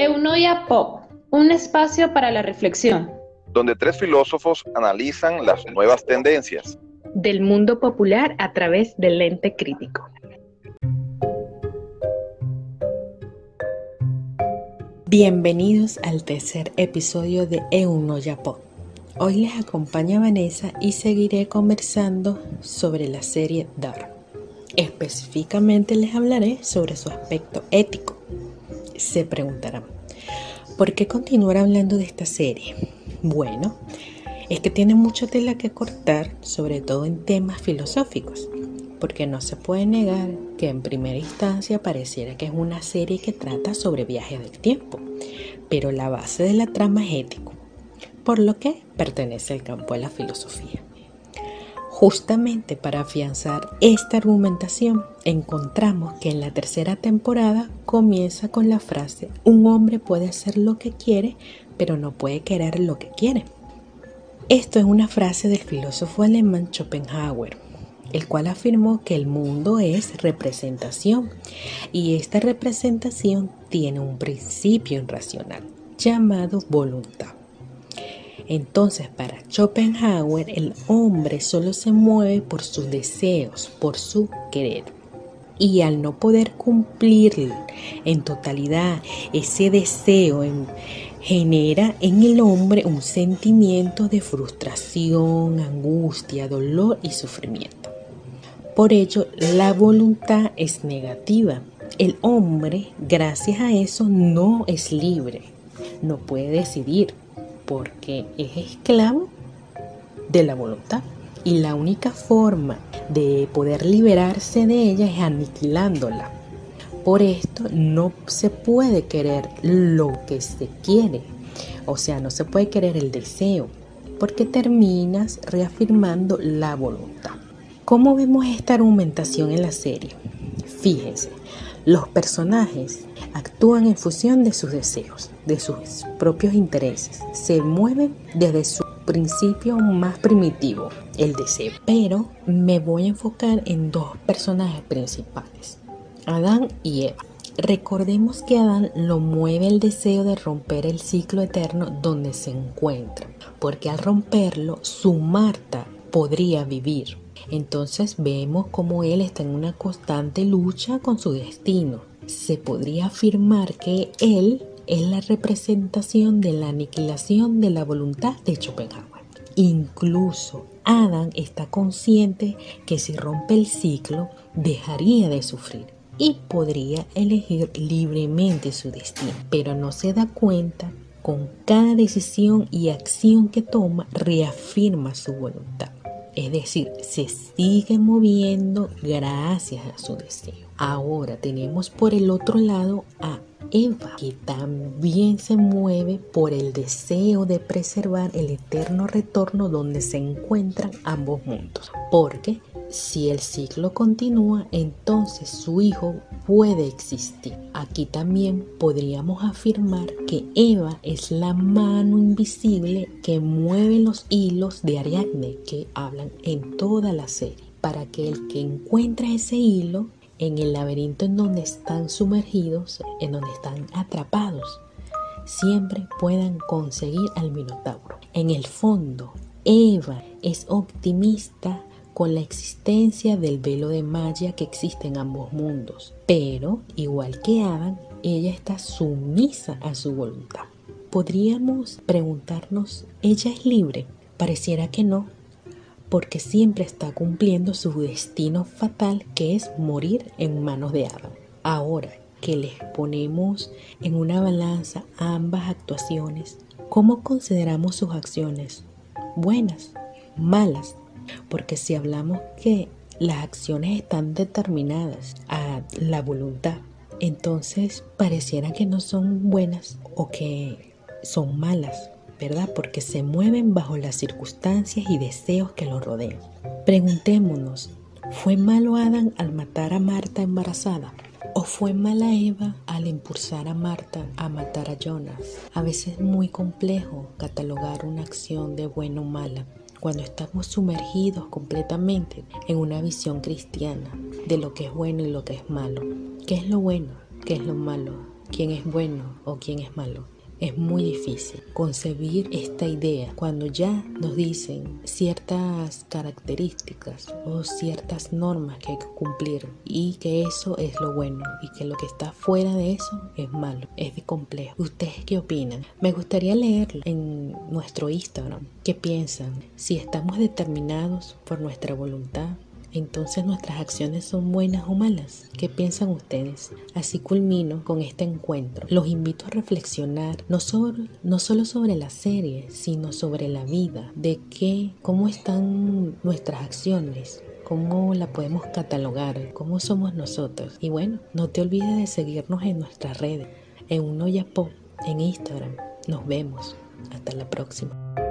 Eunoia Pop, un espacio para la reflexión. Donde tres filósofos analizan las nuevas tendencias. Del mundo popular a través del lente crítico. Bienvenidos al tercer episodio de Eunoia Pop. Hoy les acompaña Vanessa y seguiré conversando sobre la serie Dark. Específicamente les hablaré sobre su aspecto ético. Se preguntarán, ¿por qué continuar hablando de esta serie? Bueno, es que tiene mucha tela que cortar, sobre todo en temas filosóficos, porque no se puede negar que en primera instancia pareciera que es una serie que trata sobre viajes del tiempo, pero la base de la trama es ético, por lo que pertenece al campo de la filosofía. Justamente para afianzar esta argumentación, encontramos que en la tercera temporada comienza con la frase, un hombre puede hacer lo que quiere, pero no puede querer lo que quiere. Esto es una frase del filósofo alemán Schopenhauer, el cual afirmó que el mundo es representación y esta representación tiene un principio irracional llamado voluntad. Entonces, para Schopenhauer, el hombre solo se mueve por sus deseos, por su querer. Y al no poder cumplir en totalidad ese deseo, genera en el hombre un sentimiento de frustración, angustia, dolor y sufrimiento. Por ello, la voluntad es negativa. El hombre, gracias a eso, no es libre, no puede decidir, porque es esclavo de la voluntad. Y la única forma de poder liberarse de ella es aniquilándola. Por esto no se puede querer lo que se quiere. O sea, no se puede querer el deseo, porque terminas reafirmando la voluntad. ¿Cómo vemos esta argumentación en la serie? Fíjense, los personajes actúan en función de sus deseos, de sus propios intereses. Se mueven desde su principio más primitivo, el deseo. Pero me voy a enfocar en dos personajes principales, Adán y Eva. Recordemos que Adán lo mueve el deseo de romper el ciclo eterno donde se encuentra, porque al romperlo su Marta podría vivir. Entonces vemos como él está en una constante lucha con su destino, se podría afirmar que él es la representación de la aniquilación de la voluntad de Schopenhauer. Incluso Adam está consciente que si rompe el ciclo dejaría de sufrir y podría elegir libremente su destino, pero no se da cuenta con cada decisión y acción que toma reafirma su voluntad. Es decir, se sigue moviendo gracias a su deseo. Ahora tenemos por el otro lado a Eva, que también se mueve por el deseo de preservar el eterno retorno donde se encuentran ambos mundos. Porque si el ciclo continúa, entonces su hijo puede existir. Aquí también podríamos afirmar que Eva es la mano invisible que mueve los hilos de Ariadne que hablan en toda la serie, para que el que encuentra ese hilo en el laberinto en donde están sumergidos, en donde están atrapados, siempre puedan conseguir al Minotauro. En el fondo, Eva es optimista con la existencia del velo de magia que existe en ambos mundos. Pero, igual que Adam, ella está sumisa a su voluntad. Podríamos preguntarnos, ¿ella es libre? Pareciera que no, porque siempre está cumpliendo su destino fatal que es morir en manos de Adam. Ahora que les ponemos en una balanza ambas actuaciones, ¿cómo consideramos sus acciones? ¿Buenas? ¿Malas? Porque si hablamos que las acciones están determinadas a la voluntad, entonces pareciera que no son buenas o que son malas, ¿verdad? Porque se mueven bajo las circunstancias y deseos que lo rodean. Preguntémonos, ¿fue malo Adán al matar a Marta embarazada? ¿O fue mala Eva al impulsar a Marta a matar a Jonas? A veces es muy complejo catalogar una acción de buena o mala, cuando estamos sumergidos completamente en una visión cristiana de lo que es bueno y lo que es malo. ¿Qué es lo bueno? ¿Qué es lo malo? quién es bueno o quién es malo. Es muy difícil concebir esta idea cuando ya nos dicen ciertas características o ciertas normas que hay que cumplir y que eso es lo bueno y que lo que está fuera de eso es malo, es de complejo. ¿Ustedes qué opinan? Me gustaría leer en nuestro Instagram qué piensan, si estamos determinados por nuestra voluntad entonces nuestras acciones son buenas o malas. ¿Qué piensan ustedes? Así culmino con este encuentro. Los invito a reflexionar no, sobre, no solo sobre la serie, sino sobre la vida, de qué, cómo están nuestras acciones, cómo la podemos catalogar, cómo somos nosotros. Y bueno, no te olvides de seguirnos en nuestras redes, en Unoya Pop, en Instagram. Nos vemos. Hasta la próxima.